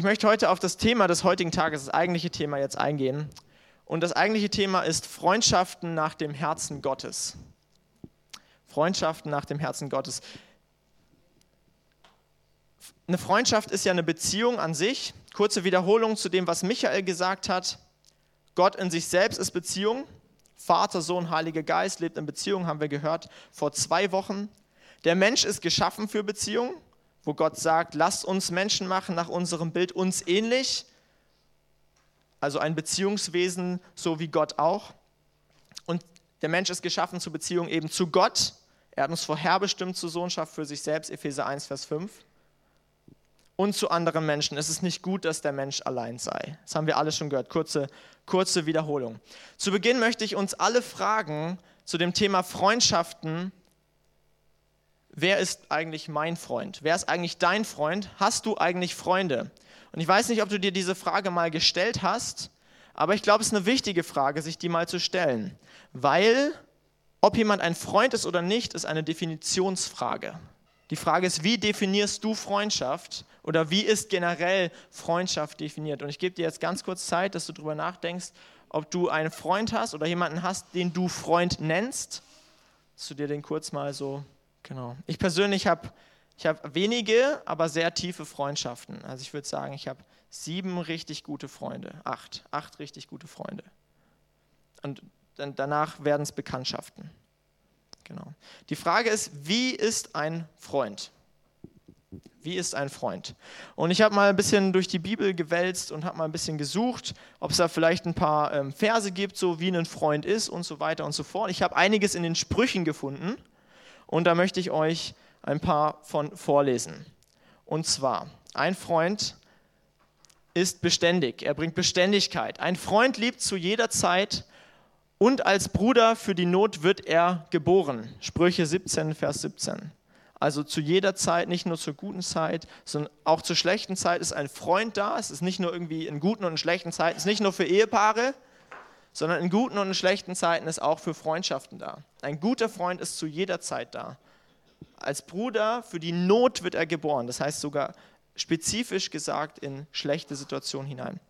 Ich möchte heute auf das Thema des heutigen Tages, das eigentliche Thema jetzt eingehen. Und das eigentliche Thema ist Freundschaften nach dem Herzen Gottes. Freundschaften nach dem Herzen Gottes. Eine Freundschaft ist ja eine Beziehung an sich. Kurze Wiederholung zu dem, was Michael gesagt hat. Gott in sich selbst ist Beziehung. Vater, Sohn, Heiliger Geist lebt in Beziehung, haben wir gehört vor zwei Wochen. Der Mensch ist geschaffen für Beziehung, wo Gott sagt, lasst uns Menschen machen nach unserem Bild uns ähnlich. Also ein Beziehungswesen, so wie Gott auch. Und der Mensch ist geschaffen zur Beziehung eben zu Gott. Er hat uns vorherbestimmt zur Sohnschaft für sich selbst, Epheser 1, Vers 5 und zu anderen Menschen. Es ist nicht gut, dass der Mensch allein sei. Das haben wir alle schon gehört. Kurze, kurze Wiederholung. Zu Beginn möchte ich uns alle fragen zu dem Thema Freundschaften. Wer ist eigentlich mein Freund? Wer ist eigentlich dein Freund? Hast du eigentlich Freunde? Und ich weiß nicht, ob du dir diese Frage mal gestellt hast, aber ich glaube, es ist eine wichtige Frage, sich die mal zu stellen. Weil, ob jemand ein Freund ist oder nicht, ist eine Definitionsfrage. Die Frage ist, wie definierst du Freundschaft oder wie ist generell Freundschaft definiert? Und ich gebe dir jetzt ganz kurz Zeit, dass du darüber nachdenkst, ob du einen Freund hast oder jemanden hast, den du Freund nennst. Dass du dir den kurz mal so, genau. Ich persönlich habe ich hab wenige, aber sehr tiefe Freundschaften. Also ich würde sagen, ich habe sieben richtig gute Freunde, acht, acht richtig gute Freunde. Und dann, danach werden es Bekanntschaften. Genau. Die Frage ist, wie ist ein Freund? Wie ist ein Freund? Und ich habe mal ein bisschen durch die Bibel gewälzt und habe mal ein bisschen gesucht, ob es da vielleicht ein paar ähm, Verse gibt, so wie ein Freund ist und so weiter und so fort. Ich habe einiges in den Sprüchen gefunden und da möchte ich euch ein paar von vorlesen. Und zwar, ein Freund ist beständig, er bringt Beständigkeit. Ein Freund liebt zu jeder Zeit und als Bruder für die Not wird er geboren. Sprüche 17, Vers 17. Also zu jeder Zeit, nicht nur zur guten Zeit, sondern auch zur schlechten Zeit ist ein Freund da. Es ist nicht nur irgendwie in guten und in schlechten Zeiten, es ist nicht nur für Ehepaare, sondern in guten und in schlechten Zeiten ist auch für Freundschaften da. Ein guter Freund ist zu jeder Zeit da. Als Bruder für die Not wird er geboren. Das heißt sogar spezifisch gesagt in schlechte Situationen hinein.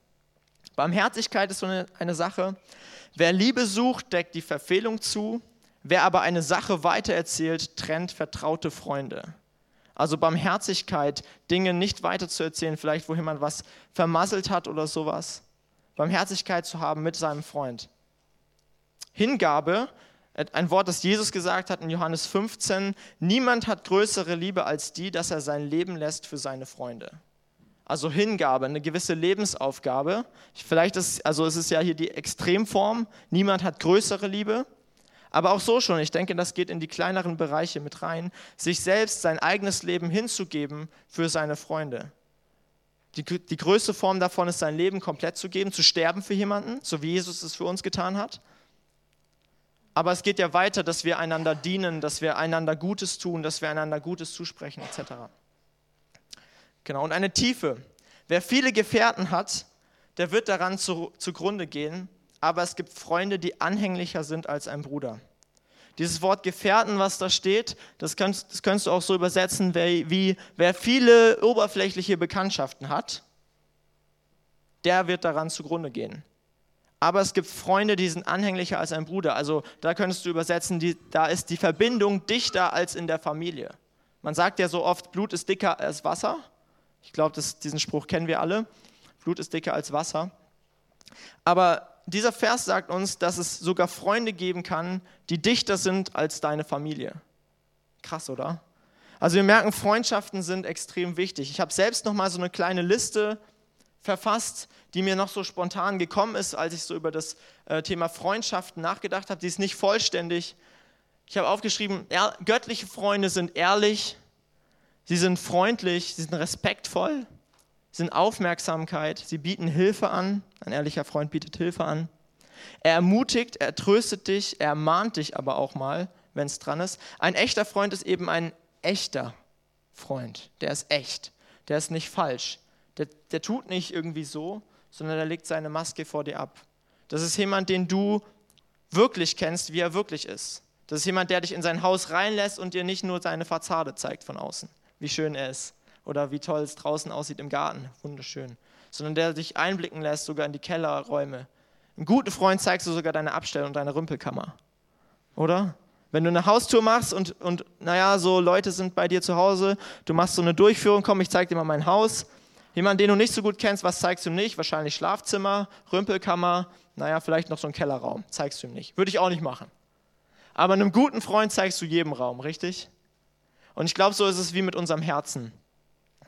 Barmherzigkeit ist so eine, eine Sache. Wer Liebe sucht, deckt die Verfehlung zu. Wer aber eine Sache weitererzählt, trennt vertraute Freunde. Also Barmherzigkeit, Dinge nicht weiterzuerzählen, vielleicht wo jemand was vermasselt hat oder sowas. Barmherzigkeit zu haben mit seinem Freund. Hingabe, ein Wort, das Jesus gesagt hat in Johannes 15, niemand hat größere Liebe als die, dass er sein Leben lässt für seine Freunde also Hingabe, eine gewisse Lebensaufgabe. Vielleicht ist, also es ist ja hier die Extremform, niemand hat größere Liebe, aber auch so schon, ich denke, das geht in die kleineren Bereiche mit rein, sich selbst sein eigenes Leben hinzugeben für seine Freunde. Die, die größte Form davon ist, sein Leben komplett zu geben, zu sterben für jemanden, so wie Jesus es für uns getan hat. Aber es geht ja weiter, dass wir einander dienen, dass wir einander Gutes tun, dass wir einander Gutes zusprechen, etc. Genau, und eine Tiefe. Wer viele Gefährten hat, der wird daran zu, zugrunde gehen, aber es gibt Freunde, die anhänglicher sind als ein Bruder. Dieses Wort Gefährten, was da steht, das kannst, das kannst du auch so übersetzen, wie, wie wer viele oberflächliche Bekanntschaften hat, der wird daran zugrunde gehen. Aber es gibt Freunde, die sind anhänglicher als ein Bruder. Also da könntest du übersetzen, die, da ist die Verbindung dichter als in der Familie. Man sagt ja so oft, Blut ist dicker als Wasser. Ich glaube, diesen Spruch kennen wir alle. Blut ist dicker als Wasser. Aber dieser Vers sagt uns, dass es sogar Freunde geben kann, die dichter sind als deine Familie. Krass, oder? Also wir merken, Freundschaften sind extrem wichtig. Ich habe selbst noch mal so eine kleine Liste verfasst, die mir noch so spontan gekommen ist, als ich so über das äh, Thema Freundschaften nachgedacht habe. Die ist nicht vollständig. Ich habe aufgeschrieben, göttliche Freunde sind ehrlich, Sie sind freundlich, sie sind respektvoll, sind Aufmerksamkeit, sie bieten Hilfe an. Ein ehrlicher Freund bietet Hilfe an. Er ermutigt, er tröstet dich, er ermahnt dich aber auch mal, wenn es dran ist. Ein echter Freund ist eben ein echter Freund. Der ist echt, der ist nicht falsch. Der, der tut nicht irgendwie so, sondern der legt seine Maske vor dir ab. Das ist jemand, den du wirklich kennst, wie er wirklich ist. Das ist jemand, der dich in sein Haus reinlässt und dir nicht nur seine Fassade zeigt von außen wie schön er ist. Oder wie toll es draußen aussieht im Garten, wunderschön, sondern der dich einblicken lässt sogar in die Kellerräume. Einen guten Freund zeigst du sogar deine Abstellung und deine Rümpelkammer, oder? Wenn du eine Haustour machst und, und naja, so Leute sind bei dir zu Hause, du machst so eine Durchführung, komm, ich zeig dir mal mein Haus. Jemand, den du nicht so gut kennst, was zeigst du ihm nicht? Wahrscheinlich Schlafzimmer, Rümpelkammer, naja, vielleicht noch so ein Kellerraum. Zeigst du ihm nicht. Würde ich auch nicht machen. Aber einem guten Freund zeigst du jedem Raum, richtig? Und ich glaube, so ist es wie mit unserem Herzen.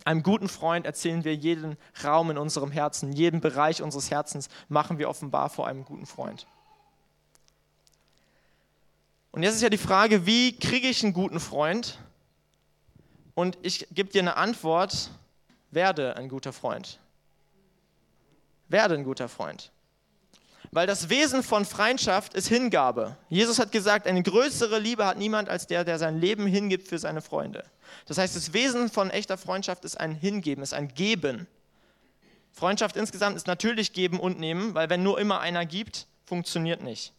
Einem guten Freund erzählen wir jeden Raum in unserem Herzen, jeden Bereich unseres Herzens machen wir offenbar vor einem guten Freund. Und jetzt ist ja die Frage, wie kriege ich einen guten Freund? Und ich gebe dir eine Antwort, werde ein guter Freund. Werde ein guter Freund. Weil das Wesen von Freundschaft ist Hingabe. Jesus hat gesagt, eine größere Liebe hat niemand als der, der sein Leben hingibt für seine Freunde. Das heißt, das Wesen von echter Freundschaft ist ein Hingeben, ist ein Geben. Freundschaft insgesamt ist natürlich geben und nehmen, weil wenn nur immer einer gibt, funktioniert nicht.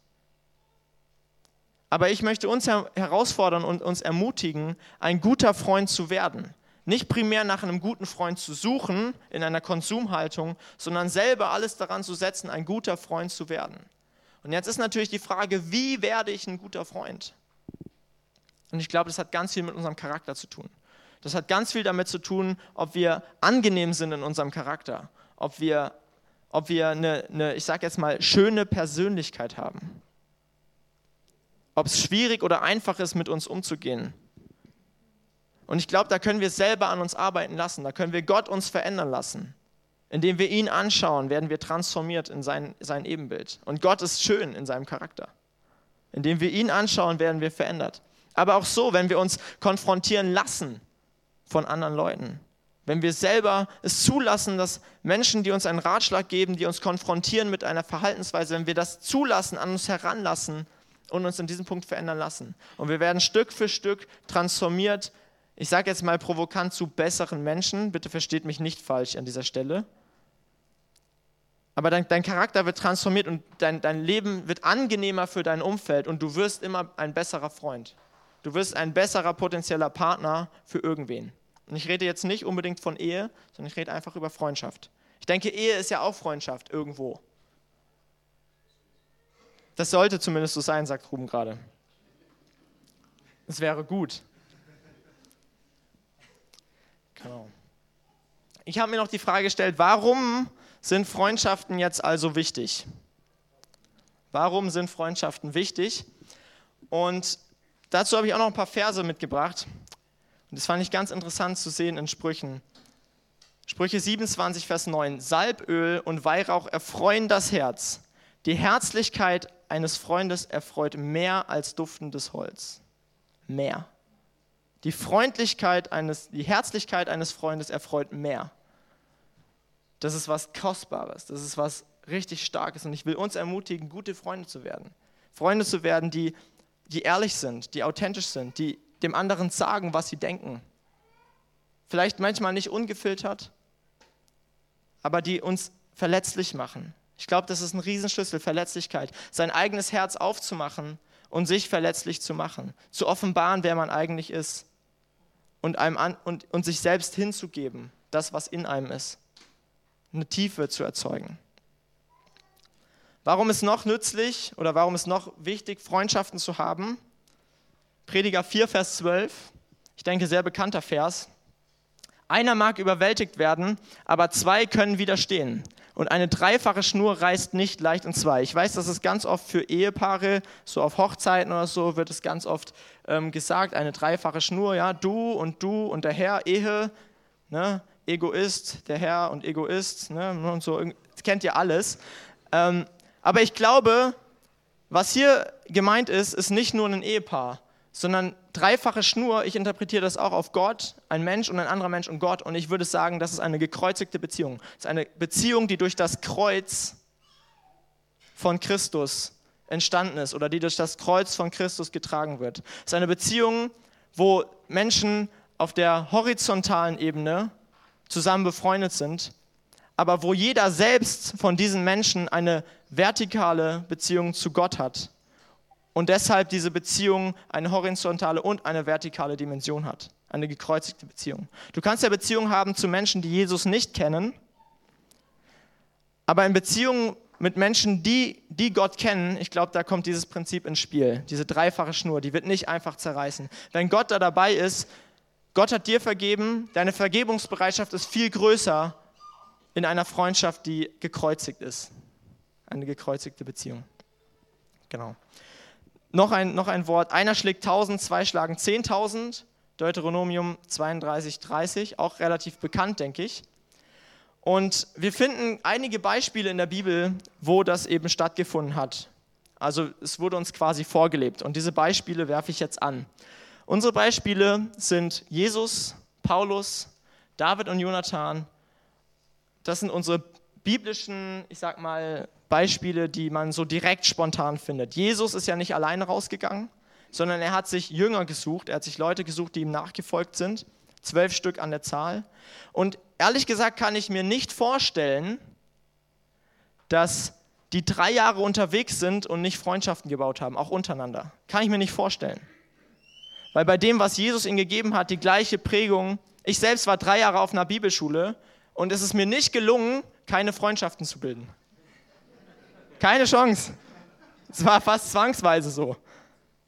Aber ich möchte uns herausfordern und uns ermutigen, ein guter Freund zu werden. Nicht primär nach einem guten Freund zu suchen in einer Konsumhaltung, sondern selber alles daran zu setzen, ein guter Freund zu werden. Und jetzt ist natürlich die Frage, wie werde ich ein guter Freund? Und ich glaube, das hat ganz viel mit unserem Charakter zu tun. Das hat ganz viel damit zu tun, ob wir angenehm sind in unserem Charakter, ob wir, ob wir eine, eine ich sage jetzt mal, schöne Persönlichkeit haben ob es schwierig oder einfach ist, mit uns umzugehen. Und ich glaube, da können wir selber an uns arbeiten lassen, da können wir Gott uns verändern lassen. Indem wir ihn anschauen, werden wir transformiert in sein, sein Ebenbild. Und Gott ist schön in seinem Charakter. Indem wir ihn anschauen, werden wir verändert. Aber auch so, wenn wir uns konfrontieren lassen von anderen Leuten. Wenn wir selber es zulassen, dass Menschen, die uns einen Ratschlag geben, die uns konfrontieren mit einer Verhaltensweise, wenn wir das zulassen, an uns heranlassen, und uns in diesem Punkt verändern lassen. Und wir werden Stück für Stück transformiert, ich sage jetzt mal provokant, zu besseren Menschen. Bitte versteht mich nicht falsch an dieser Stelle. Aber dein, dein Charakter wird transformiert und dein, dein Leben wird angenehmer für dein Umfeld und du wirst immer ein besserer Freund. Du wirst ein besserer potenzieller Partner für irgendwen. Und ich rede jetzt nicht unbedingt von Ehe, sondern ich rede einfach über Freundschaft. Ich denke, Ehe ist ja auch Freundschaft irgendwo. Das sollte zumindest so sein, sagt Ruben gerade. Es wäre gut. Genau. Ich habe mir noch die Frage gestellt, warum sind Freundschaften jetzt also wichtig? Warum sind Freundschaften wichtig? Und dazu habe ich auch noch ein paar Verse mitgebracht. Und das fand ich ganz interessant zu sehen in Sprüchen. Sprüche 27, Vers 9. Salböl und Weihrauch erfreuen das Herz. Die Herzlichkeit eines Freundes erfreut mehr als duftendes Holz. Mehr. Die Freundlichkeit eines, die Herzlichkeit eines Freundes erfreut mehr. Das ist was Kostbares, das ist was richtig Starkes. Und ich will uns ermutigen, gute Freunde zu werden. Freunde zu werden, die, die ehrlich sind, die authentisch sind, die dem anderen sagen, was sie denken. Vielleicht manchmal nicht ungefiltert, aber die uns verletzlich machen, ich glaube, das ist ein Riesenschlüssel, Verletzlichkeit. Sein eigenes Herz aufzumachen und sich verletzlich zu machen. Zu offenbaren, wer man eigentlich ist. Und, einem an, und, und sich selbst hinzugeben, das, was in einem ist. Eine Tiefe zu erzeugen. Warum ist noch nützlich oder warum ist noch wichtig, Freundschaften zu haben? Prediger 4, Vers 12. Ich denke, sehr bekannter Vers. Einer mag überwältigt werden, aber zwei können widerstehen. Und eine dreifache Schnur reißt nicht leicht in zwei. Ich weiß, dass es ganz oft für Ehepaare, so auf Hochzeiten oder so, wird es ganz oft ähm, gesagt, eine dreifache Schnur, ja, du und du und der Herr, Ehe, ne, Egoist, der Herr und Egoist, ne, und so, kennt ihr alles. Ähm, aber ich glaube, was hier gemeint ist, ist nicht nur ein Ehepaar, sondern dreifache Schnur, ich interpretiere das auch auf Gott, ein Mensch und ein anderer Mensch und Gott. Und ich würde sagen, das ist eine gekreuzigte Beziehung. Es ist eine Beziehung, die durch das Kreuz von Christus entstanden ist oder die durch das Kreuz von Christus getragen wird. Es ist eine Beziehung, wo Menschen auf der horizontalen Ebene zusammen befreundet sind, aber wo jeder selbst von diesen Menschen eine vertikale Beziehung zu Gott hat und deshalb diese Beziehung eine horizontale und eine vertikale Dimension hat. eine gekreuzigte Beziehung. Du kannst ja Beziehungen haben zu Menschen, die Jesus nicht kennen, aber in Beziehungen mit Menschen, die, die Gott kennen, ich glaube, da kommt dieses Prinzip ins Spiel. Diese dreifache Schnur, die wird nicht einfach zerreißen. Wenn Gott da dabei ist, Gott hat dir vergeben, deine Vergebungsbereitschaft ist viel größer in einer Freundschaft, die gekreuzigt ist. Eine gekreuzigte Beziehung. Genau. Noch ein, noch ein Wort. Einer schlägt 1000, zwei schlagen 10.000. Deuteronomium 32, 30, auch relativ bekannt, denke ich. Und wir finden einige Beispiele in der Bibel, wo das eben stattgefunden hat. Also es wurde uns quasi vorgelebt. Und diese Beispiele werfe ich jetzt an. Unsere Beispiele sind Jesus, Paulus, David und Jonathan. Das sind unsere biblischen, ich sag mal, Beispiele, die man so direkt spontan findet. Jesus ist ja nicht alleine rausgegangen, sondern er hat sich Jünger gesucht, er hat sich Leute gesucht, die ihm nachgefolgt sind zwölf Stück an der Zahl. Und ehrlich gesagt kann ich mir nicht vorstellen, dass die drei Jahre unterwegs sind und nicht Freundschaften gebaut haben, auch untereinander. Kann ich mir nicht vorstellen. Weil bei dem, was Jesus ihnen gegeben hat, die gleiche Prägung. Ich selbst war drei Jahre auf einer Bibelschule und es ist mir nicht gelungen, keine Freundschaften zu bilden. Keine Chance. Es war fast zwangsweise so.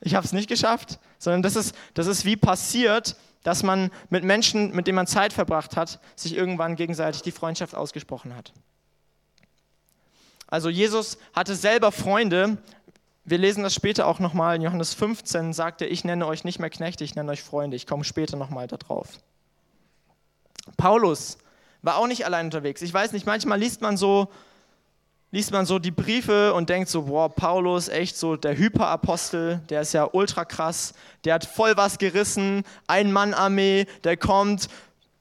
Ich habe es nicht geschafft, sondern das ist, das ist wie passiert, dass man mit Menschen, mit denen man Zeit verbracht hat, sich irgendwann gegenseitig die Freundschaft ausgesprochen hat. Also Jesus hatte selber Freunde. Wir lesen das später auch nochmal. In Johannes 15 sagt er, ich nenne euch nicht mehr Knechte, ich nenne euch Freunde. Ich komme später nochmal darauf. Paulus war auch nicht allein unterwegs. Ich weiß nicht, manchmal liest man so liest man so die Briefe und denkt so, boah, Paulus, echt so der Hyperapostel, der ist ja ultra krass, der hat voll was gerissen, Ein-Mann-Armee, der kommt,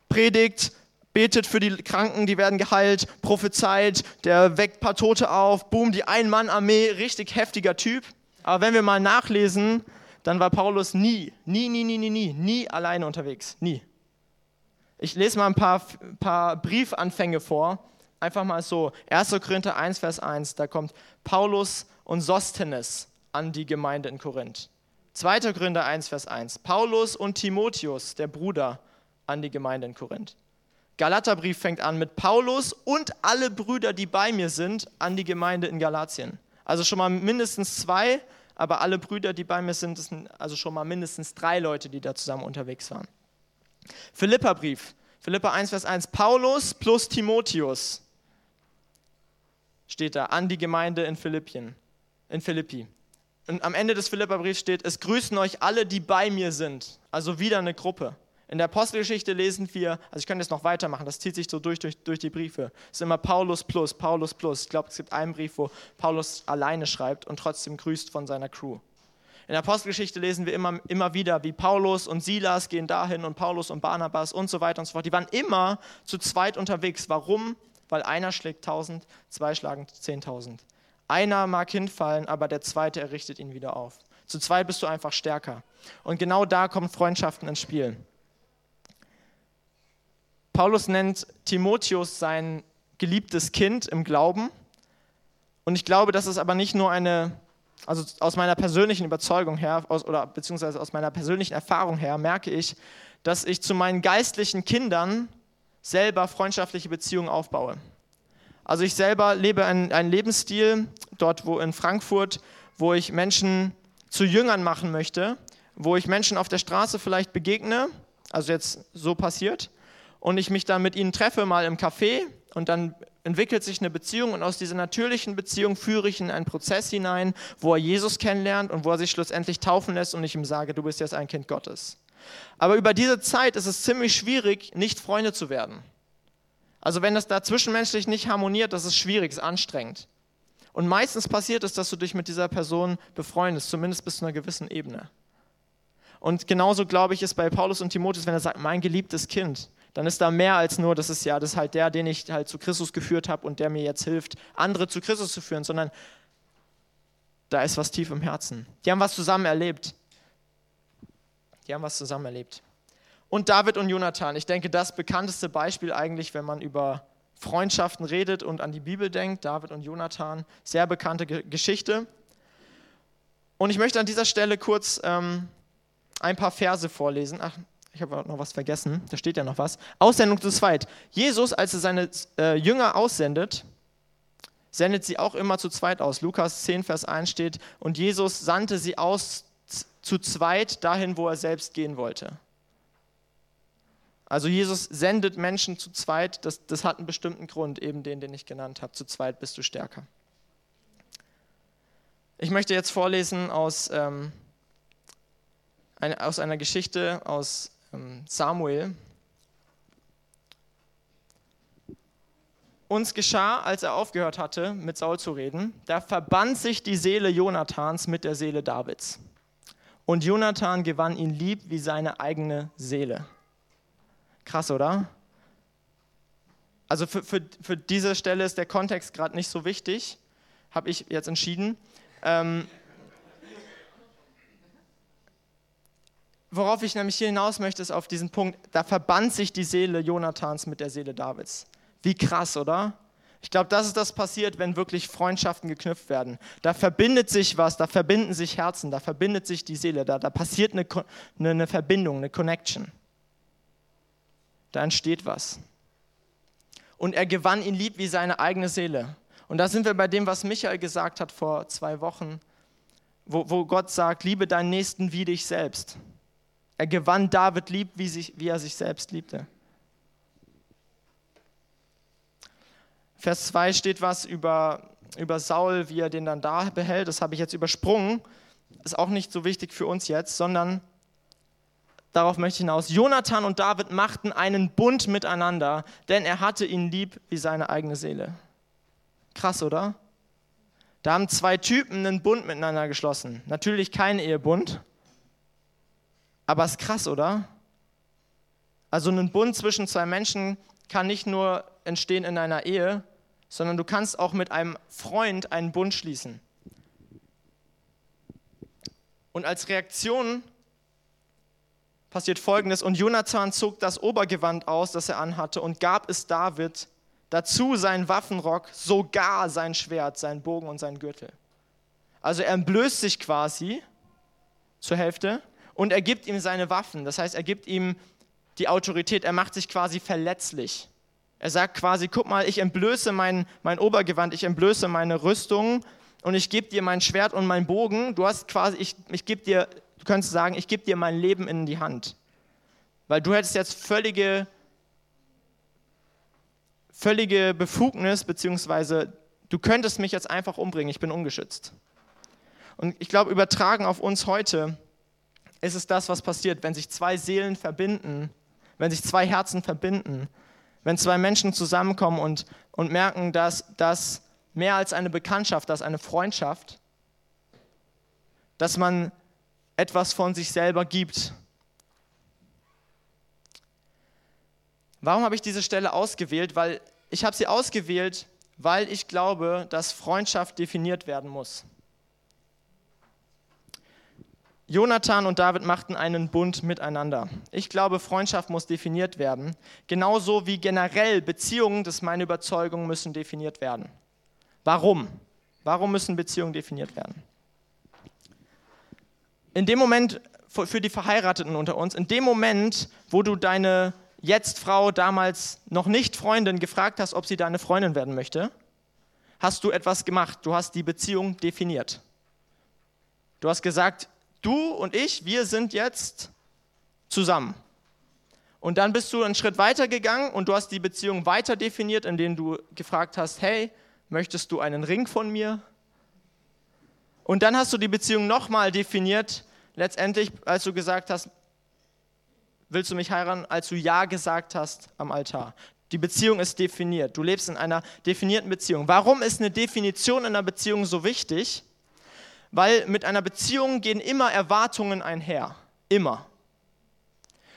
predigt, betet für die Kranken, die werden geheilt, prophezeit, der weckt ein paar Tote auf, boom, die Ein-Mann-Armee, richtig heftiger Typ. Aber wenn wir mal nachlesen, dann war Paulus nie, nie, nie, nie, nie, nie, nie alleine unterwegs, nie. Ich lese mal ein paar, paar Briefanfänge vor Einfach mal so, 1. Korinther 1, Vers 1, da kommt Paulus und Sostenes an die Gemeinde in Korinth. 2. Korinther 1, Vers 1, Paulus und Timotheus, der Bruder, an die Gemeinde in Korinth. Galaterbrief fängt an mit Paulus und alle Brüder, die bei mir sind, an die Gemeinde in Galatien. Also schon mal mindestens zwei, aber alle Brüder, die bei mir sind, sind also schon mal mindestens drei Leute, die da zusammen unterwegs waren. Philipperbrief, Philippa 1, Vers 1, Paulus plus Timotheus steht da, an die Gemeinde in Philippien, in Philippi. Und am Ende des Philipperbriefs steht, es grüßen euch alle, die bei mir sind. Also wieder eine Gruppe. In der Apostelgeschichte lesen wir, also ich könnte jetzt noch weitermachen, das zieht sich so durch, durch, durch die Briefe. Es ist immer Paulus plus, Paulus plus. Ich glaube, es gibt einen Brief, wo Paulus alleine schreibt und trotzdem grüßt von seiner Crew. In der Apostelgeschichte lesen wir immer, immer wieder, wie Paulus und Silas gehen dahin und Paulus und Barnabas und so weiter und so fort. Die waren immer zu zweit unterwegs. Warum? Weil einer schlägt 1000, zwei schlagen 10.000. Einer mag hinfallen, aber der zweite errichtet ihn wieder auf. Zu zweit bist du einfach stärker. Und genau da kommen Freundschaften ins Spiel. Paulus nennt Timotheus sein geliebtes Kind im Glauben. Und ich glaube, das ist aber nicht nur eine, also aus meiner persönlichen Überzeugung her, aus, oder beziehungsweise aus meiner persönlichen Erfahrung her, merke ich, dass ich zu meinen geistlichen Kindern selber freundschaftliche Beziehungen aufbaue. Also ich selber lebe einen, Lebensstil dort, wo in Frankfurt, wo ich Menschen zu Jüngern machen möchte, wo ich Menschen auf der Straße vielleicht begegne, also jetzt so passiert, und ich mich dann mit ihnen treffe, mal im Café, und dann entwickelt sich eine Beziehung und aus dieser natürlichen Beziehung führe ich in einen Prozess hinein, wo er Jesus kennenlernt und wo er sich schlussendlich taufen lässt und ich ihm sage, du bist jetzt ein Kind Gottes. Aber über diese Zeit ist es ziemlich schwierig, nicht Freunde zu werden. Also wenn das da zwischenmenschlich nicht harmoniert, das ist schwierig, ist anstrengend. Und meistens passiert es, dass du dich mit dieser Person befreundest, zumindest bis zu einer gewissen Ebene. Und genauso glaube ich ist bei Paulus und Timotheus, wenn er sagt, mein geliebtes Kind, dann ist da mehr als nur, das ist ja, das ist halt der, den ich halt zu Christus geführt habe und der mir jetzt hilft, andere zu Christus zu führen, sondern da ist was tief im Herzen. Die haben was zusammen erlebt. Die haben was zusammen erlebt. Und David und Jonathan. Ich denke, das bekannteste Beispiel eigentlich, wenn man über Freundschaften redet und an die Bibel denkt. David und Jonathan. Sehr bekannte Geschichte. Und ich möchte an dieser Stelle kurz ähm, ein paar Verse vorlesen. Ach, ich habe noch was vergessen, da steht ja noch was. Aussendung zu zweit. Jesus, als er seine äh, Jünger aussendet, sendet sie auch immer zu zweit aus. Lukas 10, Vers 1 steht, und Jesus sandte sie aus zu zweit dahin, wo er selbst gehen wollte. Also Jesus sendet Menschen zu zweit, das, das hat einen bestimmten Grund, eben den, den ich genannt habe. Zu zweit bist du stärker. Ich möchte jetzt vorlesen aus, ähm, eine, aus einer Geschichte aus ähm, Samuel. Uns geschah, als er aufgehört hatte, mit Saul zu reden, da verband sich die Seele Jonathans mit der Seele Davids. Und Jonathan gewann ihn lieb wie seine eigene Seele. Krass, oder? Also für, für, für diese Stelle ist der Kontext gerade nicht so wichtig, habe ich jetzt entschieden. Ähm, worauf ich nämlich hier hinaus möchte, ist auf diesen Punkt, da verband sich die Seele Jonathans mit der Seele Davids. Wie krass, oder? Ich glaube, das ist das passiert, wenn wirklich Freundschaften geknüpft werden. Da verbindet sich was, da verbinden sich Herzen, da verbindet sich die Seele, da, da passiert eine, eine, eine Verbindung, eine Connection. Da entsteht was. Und er gewann ihn lieb wie seine eigene Seele. Und da sind wir bei dem, was Michael gesagt hat vor zwei Wochen, wo, wo Gott sagt, liebe deinen Nächsten wie dich selbst. Er gewann David lieb, wie, sich, wie er sich selbst liebte. Vers 2 steht was über, über Saul, wie er den dann da behält. Das habe ich jetzt übersprungen. Ist auch nicht so wichtig für uns jetzt, sondern darauf möchte ich hinaus. Jonathan und David machten einen Bund miteinander, denn er hatte ihn lieb wie seine eigene Seele. Krass, oder? Da haben zwei Typen einen Bund miteinander geschlossen. Natürlich kein Ehebund, aber ist krass, oder? Also ein Bund zwischen zwei Menschen kann nicht nur entstehen in einer Ehe, sondern du kannst auch mit einem Freund einen Bund schließen. Und als Reaktion passiert Folgendes. Und Jonathan zog das Obergewand aus, das er anhatte, und gab es David, dazu seinen Waffenrock, sogar sein Schwert, sein Bogen und sein Gürtel. Also er entblößt sich quasi zur Hälfte und er gibt ihm seine Waffen. Das heißt, er gibt ihm die Autorität, er macht sich quasi verletzlich. Er sagt quasi, guck mal, ich entblöße mein, mein Obergewand, ich entblöße meine Rüstung und ich gebe dir mein Schwert und mein Bogen. Du hast quasi, ich, ich gebe dir, du könntest sagen, ich gebe dir mein Leben in die Hand. Weil du hättest jetzt völlige, völlige Befugnis, beziehungsweise du könntest mich jetzt einfach umbringen, ich bin ungeschützt. Und ich glaube, übertragen auf uns heute ist es das, was passiert, wenn sich zwei Seelen verbinden, wenn sich zwei Herzen verbinden wenn zwei Menschen zusammenkommen und, und merken, dass das mehr als eine Bekanntschaft, dass eine Freundschaft, dass man etwas von sich selber gibt. Warum habe ich diese Stelle ausgewählt? Weil ich habe sie ausgewählt, weil ich glaube, dass Freundschaft definiert werden muss. Jonathan und David machten einen Bund miteinander. Ich glaube, Freundschaft muss definiert werden, genauso wie generell Beziehungen, das ist meine Überzeugung, müssen definiert werden. Warum? Warum müssen Beziehungen definiert werden? In dem Moment, für die Verheirateten unter uns, in dem Moment, wo du deine jetzt Frau, damals noch nicht Freundin, gefragt hast, ob sie deine Freundin werden möchte, hast du etwas gemacht. Du hast die Beziehung definiert. Du hast gesagt, du und ich, wir sind jetzt zusammen. Und dann bist du einen Schritt weiter gegangen und du hast die Beziehung weiter definiert, indem du gefragt hast, hey, möchtest du einen Ring von mir? Und dann hast du die Beziehung nochmal definiert, letztendlich, als du gesagt hast, willst du mich heiraten, als du Ja gesagt hast am Altar. Die Beziehung ist definiert. Du lebst in einer definierten Beziehung. Warum ist eine Definition in einer Beziehung so wichtig? Weil mit einer Beziehung gehen immer Erwartungen einher. Immer.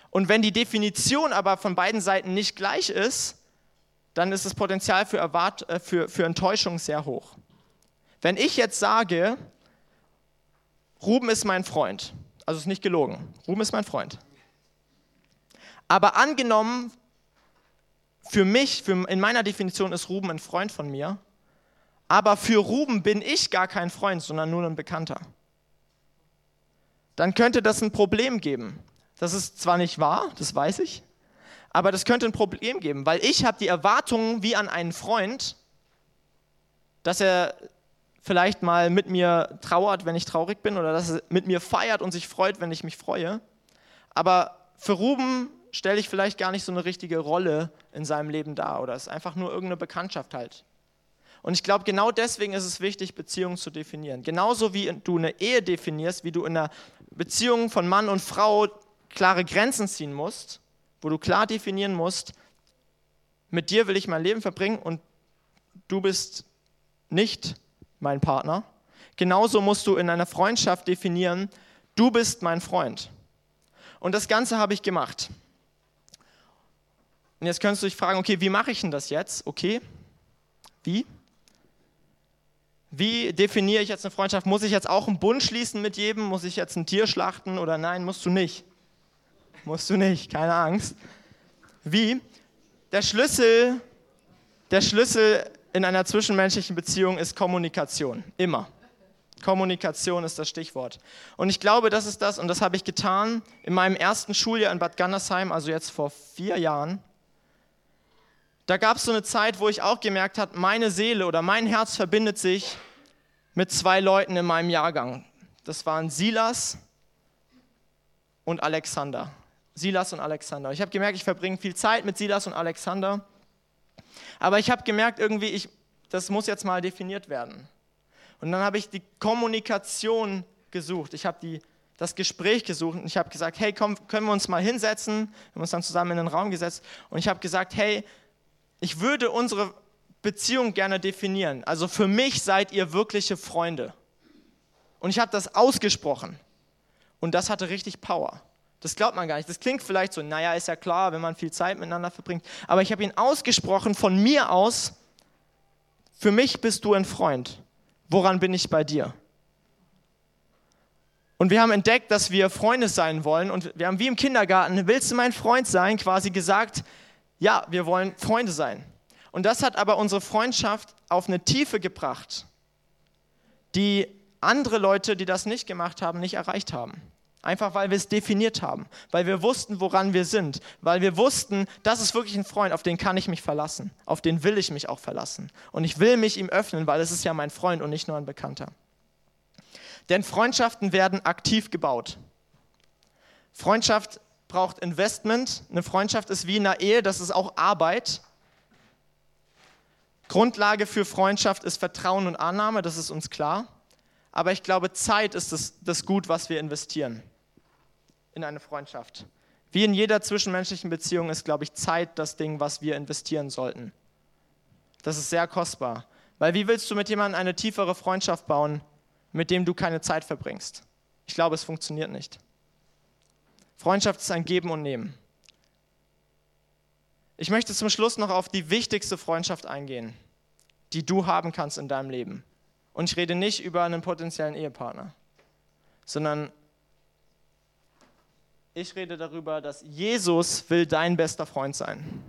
Und wenn die Definition aber von beiden Seiten nicht gleich ist, dann ist das Potenzial für, Erwart äh, für, für Enttäuschung sehr hoch. Wenn ich jetzt sage, Ruben ist mein Freund, also ist nicht gelogen, Ruben ist mein Freund. Aber angenommen, für mich, für, in meiner Definition ist Ruben ein Freund von mir, aber für Ruben bin ich gar kein Freund, sondern nur ein Bekannter. Dann könnte das ein Problem geben. Das ist zwar nicht wahr, das weiß ich, aber das könnte ein Problem geben, weil ich habe die Erwartungen wie an einen Freund, dass er vielleicht mal mit mir trauert, wenn ich traurig bin, oder dass er mit mir feiert und sich freut, wenn ich mich freue. Aber für Ruben stelle ich vielleicht gar nicht so eine richtige Rolle in seinem Leben dar oder es ist einfach nur irgendeine Bekanntschaft halt. Und ich glaube, genau deswegen ist es wichtig, Beziehungen zu definieren. Genauso wie du eine Ehe definierst, wie du in einer Beziehung von Mann und Frau klare Grenzen ziehen musst, wo du klar definieren musst, mit dir will ich mein Leben verbringen und du bist nicht mein Partner. Genauso musst du in einer Freundschaft definieren, du bist mein Freund. Und das Ganze habe ich gemacht. Und jetzt könntest du dich fragen, okay, wie mache ich denn das jetzt? Okay, wie? Wie definiere ich jetzt eine Freundschaft? Muss ich jetzt auch einen Bund schließen mit jedem? Muss ich jetzt ein Tier schlachten oder nein, musst du nicht? Musst du nicht, keine Angst. Wie? Der Schlüssel, der Schlüssel in einer zwischenmenschlichen Beziehung ist Kommunikation. Immer. Kommunikation ist das Stichwort. Und ich glaube, das ist das, und das habe ich getan in meinem ersten Schuljahr in Bad Gandersheim, also jetzt vor vier Jahren. Da gab es so eine Zeit, wo ich auch gemerkt habe, meine Seele oder mein Herz verbindet sich mit zwei Leuten in meinem Jahrgang. Das waren Silas und Alexander. Silas und Alexander. Ich habe gemerkt, ich verbringe viel Zeit mit Silas und Alexander. Aber ich habe gemerkt, irgendwie, ich, das muss jetzt mal definiert werden. Und dann habe ich die Kommunikation gesucht. Ich habe das Gespräch gesucht und ich habe gesagt, hey, komm, können wir uns mal hinsetzen? Wir haben uns dann zusammen in den Raum gesetzt und ich habe gesagt, hey, ich würde unsere Beziehung gerne definieren. Also für mich seid ihr wirkliche Freunde. Und ich habe das ausgesprochen. Und das hatte richtig Power. Das glaubt man gar nicht. Das klingt vielleicht so, naja, ist ja klar, wenn man viel Zeit miteinander verbringt. Aber ich habe ihn ausgesprochen von mir aus, für mich bist du ein Freund. Woran bin ich bei dir? Und wir haben entdeckt, dass wir Freunde sein wollen. Und wir haben wie im Kindergarten, willst du mein Freund sein, quasi gesagt, ja, wir wollen Freunde sein. Und das hat aber unsere Freundschaft auf eine Tiefe gebracht, die andere Leute, die das nicht gemacht haben, nicht erreicht haben. Einfach weil wir es definiert haben, weil wir wussten, woran wir sind, weil wir wussten, das ist wirklich ein Freund, auf den kann ich mich verlassen, auf den will ich mich auch verlassen. Und ich will mich ihm öffnen, weil es ist ja mein Freund und nicht nur ein Bekannter. Denn Freundschaften werden aktiv gebaut. Freundschaft braucht Investment. Eine Freundschaft ist wie in einer Ehe, das ist auch Arbeit. Grundlage für Freundschaft ist Vertrauen und Annahme, das ist uns klar. Aber ich glaube, Zeit ist das, das Gut, was wir investieren in eine Freundschaft. Wie in jeder zwischenmenschlichen Beziehung ist, glaube ich, Zeit das Ding, was wir investieren sollten. Das ist sehr kostbar. Weil wie willst du mit jemandem eine tiefere Freundschaft bauen, mit dem du keine Zeit verbringst? Ich glaube, es funktioniert nicht. Freundschaft ist ein Geben und Nehmen. Ich möchte zum Schluss noch auf die wichtigste Freundschaft eingehen, die du haben kannst in deinem Leben. Und ich rede nicht über einen potenziellen Ehepartner, sondern ich rede darüber, dass Jesus will dein bester Freund sein.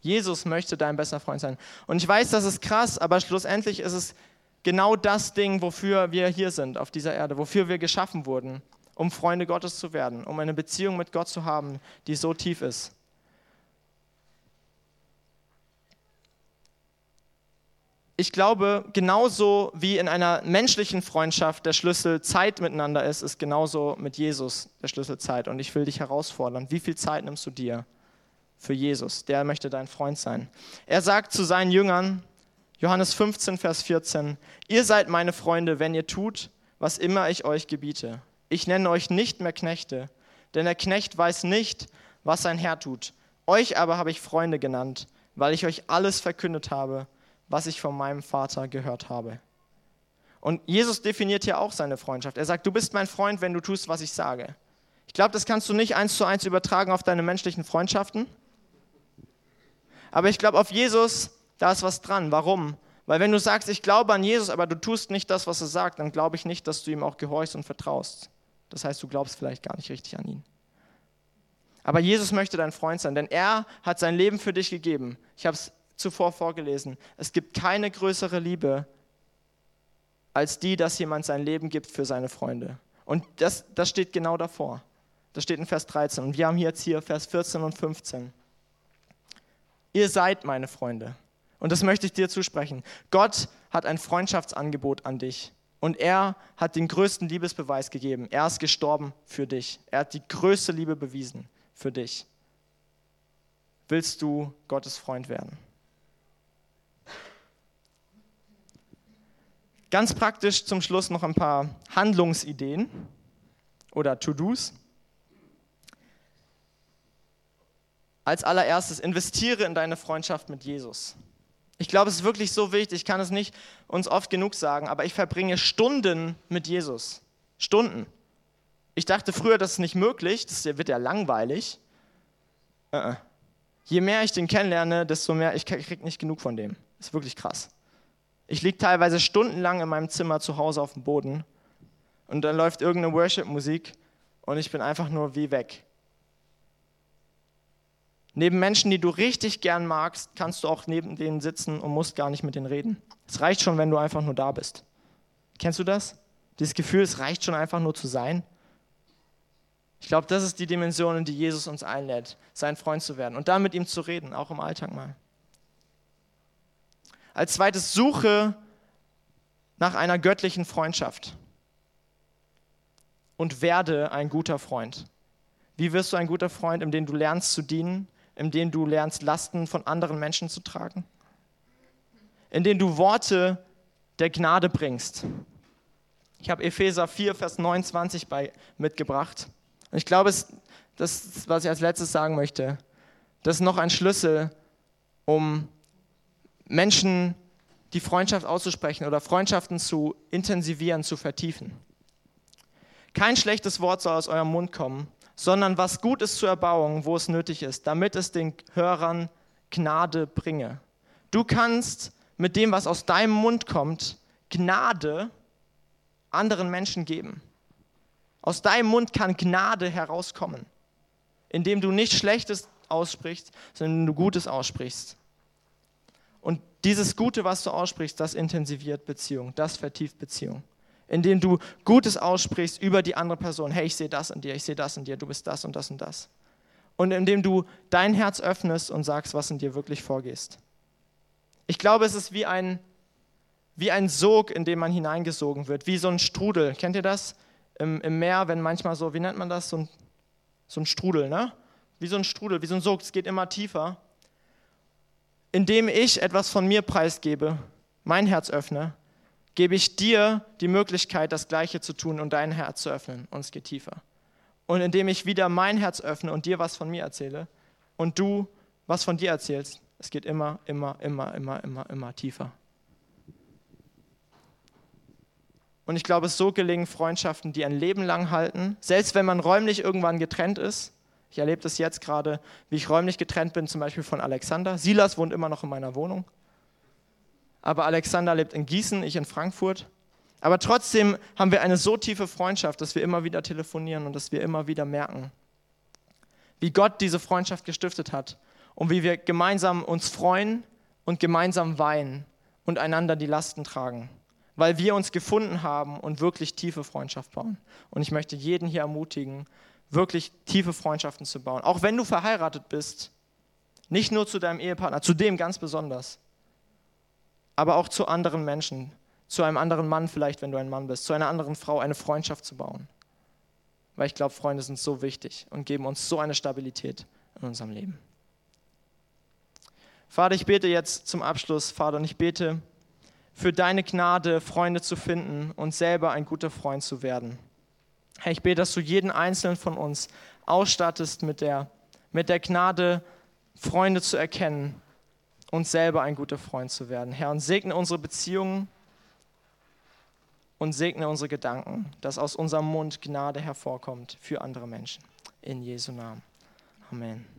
Jesus möchte dein bester Freund sein. Und ich weiß, das ist krass, aber schlussendlich ist es genau das Ding, wofür wir hier sind auf dieser Erde, wofür wir geschaffen wurden, um Freunde Gottes zu werden, um eine Beziehung mit Gott zu haben, die so tief ist. ich glaube, genauso wie in einer menschlichen Freundschaft der Schlüssel Zeit miteinander ist, ist genauso mit Jesus der Schlüssel Zeit. Und ich will dich herausfordern, wie viel Zeit nimmst du dir für Jesus? Der möchte dein Freund sein. Er sagt zu seinen Jüngern, Johannes 15, Vers 14, ihr seid meine Freunde, wenn ihr tut, was immer ich euch gebiete. Ich nenne euch nicht mehr Knechte, denn der Knecht weiß nicht, was sein Herr tut. Euch aber habe ich Freunde genannt, weil ich euch alles verkündet habe was ich von meinem Vater gehört habe. Und Jesus definiert hier auch seine Freundschaft. Er sagt, du bist mein Freund, wenn du tust, was ich sage. Ich glaube, das kannst du nicht eins zu eins übertragen auf deine menschlichen Freundschaften. Aber ich glaube, auf Jesus, da ist was dran. Warum? Weil wenn du sagst, ich glaube an Jesus, aber du tust nicht das, was er sagt, dann glaube ich nicht, dass du ihm auch gehorchst und vertraust. Das heißt, du glaubst vielleicht gar nicht richtig an ihn. Aber Jesus möchte dein Freund sein, denn er hat sein Leben für dich gegeben. Ich habe es zuvor vorgelesen. Es gibt keine größere Liebe als die, dass jemand sein Leben gibt für seine Freunde. Und das, das steht genau davor. Das steht in Vers 13. Und wir haben jetzt hier Vers 14 und 15. Ihr seid meine Freunde. Und das möchte ich dir zusprechen. Gott hat ein Freundschaftsangebot an dich. Und er hat den größten Liebesbeweis gegeben. Er ist gestorben für dich. Er hat die größte Liebe bewiesen für dich. Willst du Gottes Freund werden? Ganz praktisch zum Schluss noch ein paar Handlungsideen oder To-Dos. Als allererstes, investiere in deine Freundschaft mit Jesus. Ich glaube, es ist wirklich so wichtig, ich kann es nicht uns oft genug sagen, aber ich verbringe Stunden mit Jesus. Stunden. Ich dachte früher, das ist nicht möglich, das wird ja langweilig. Uh-uh. Je mehr ich den kennenlerne, desto mehr, ich kriege nicht genug von dem. Das ist wirklich krass. Ich liege teilweise stundenlang in meinem Zimmer zu Hause auf dem Boden und dann läuft irgendeine Worship-Musik und ich bin einfach nur wie weg. Neben Menschen, die du richtig gern magst, kannst du auch neben denen sitzen und musst gar nicht mit denen reden. Es reicht schon, wenn du einfach nur da bist. Kennst du das? Dieses Gefühl, es reicht schon einfach nur zu sein. Ich glaube, das ist die Dimension, in die Jesus uns einlädt, sein Freund zu werden und dann mit ihm zu reden, auch im Alltag mal. Als zweites, suche nach einer göttlichen Freundschaft und werde ein guter Freund. Wie wirst du ein guter Freund, indem du lernst zu dienen, in denen du lernst, Lasten von anderen Menschen zu tragen, in denen du Worte der Gnade bringst. Ich habe Epheser 4, Vers 29 bei, mitgebracht. Und ich glaube, das was ich als letztes sagen möchte. Das ist noch ein Schlüssel, um Menschen die Freundschaft auszusprechen oder Freundschaften zu intensivieren, zu vertiefen. Kein schlechtes Wort soll aus eurem Mund kommen, sondern was gut ist zur Erbauung, wo es nötig ist, damit es den Hörern Gnade bringe. Du kannst mit dem, was aus deinem Mund kommt, Gnade anderen Menschen geben. Aus deinem Mund kann Gnade herauskommen, indem du nicht Schlechtes aussprichst, sondern du Gutes aussprichst. Und dieses Gute, was du aussprichst, das intensiviert Beziehung, das vertieft Beziehung indem du Gutes aussprichst über die andere Person. Hey, ich sehe das in dir, ich sehe das in dir, du bist das und das und das. Und indem du dein Herz öffnest und sagst, was in dir wirklich vorgehst. Ich glaube, es ist wie ein, wie ein Sog, in den man hineingesogen wird, wie so ein Strudel. Kennt ihr das? Im, im Meer, wenn manchmal so, wie nennt man das? So ein, so ein Strudel, ne? Wie so ein Strudel, wie so ein Sog, es geht immer tiefer. Indem ich etwas von mir preisgebe, mein Herz öffne, gebe ich dir die Möglichkeit, das Gleiche zu tun und dein Herz zu öffnen und es geht tiefer. Und indem ich wieder mein Herz öffne und dir was von mir erzähle und du was von dir erzählst, es geht immer, immer, immer, immer, immer, immer tiefer. Und ich glaube, so gelingen Freundschaften, die ein Leben lang halten, selbst wenn man räumlich irgendwann getrennt ist. Ich erlebe das jetzt gerade, wie ich räumlich getrennt bin, zum Beispiel von Alexander. Silas wohnt immer noch in meiner Wohnung aber Alexander lebt in Gießen, ich in Frankfurt. Aber trotzdem haben wir eine so tiefe Freundschaft, dass wir immer wieder telefonieren und dass wir immer wieder merken, wie Gott diese Freundschaft gestiftet hat und wie wir gemeinsam uns freuen und gemeinsam weinen und einander die Lasten tragen, weil wir uns gefunden haben und wirklich tiefe Freundschaft bauen. Und ich möchte jeden hier ermutigen, wirklich tiefe Freundschaften zu bauen. Auch wenn du verheiratet bist, nicht nur zu deinem Ehepartner, zu dem ganz besonders, aber auch zu anderen Menschen, zu einem anderen Mann vielleicht, wenn du ein Mann bist, zu einer anderen Frau eine Freundschaft zu bauen. Weil ich glaube, Freunde sind so wichtig und geben uns so eine Stabilität in unserem Leben. Vater, ich bete jetzt zum Abschluss, Vater, und ich bete für deine Gnade, Freunde zu finden und selber ein guter Freund zu werden. Herr, ich bete, dass du jeden einzelnen von uns ausstattest mit der, mit der Gnade, Freunde zu erkennen uns selber ein guter Freund zu werden. Herr, und segne unsere Beziehungen und segne unsere Gedanken, dass aus unserem Mund Gnade hervorkommt für andere Menschen. In Jesu Namen. Amen.